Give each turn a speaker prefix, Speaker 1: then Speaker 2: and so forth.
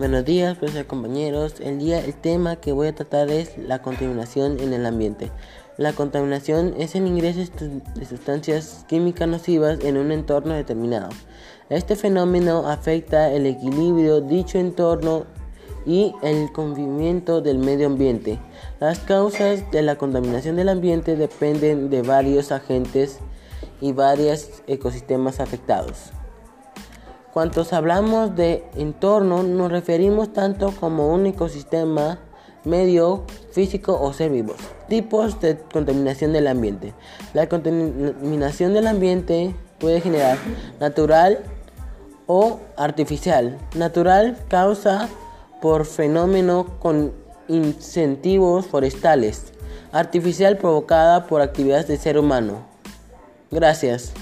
Speaker 1: Buenos días, profesor compañeros. El día el tema que voy a tratar es la contaminación en el ambiente. La contaminación es el ingreso de sustancias químicas nocivas en un entorno determinado. Este fenómeno afecta el equilibrio dicho entorno y el convivimiento del medio ambiente. Las causas de la contaminación del ambiente dependen de varios agentes y varios ecosistemas afectados. Cuando hablamos de entorno nos referimos tanto como un ecosistema, medio físico o ser vivo. Tipos de contaminación del ambiente. La contaminación del ambiente puede generar natural o artificial. Natural causa por fenómeno con incentivos forestales. Artificial provocada por actividades del ser humano. Gracias.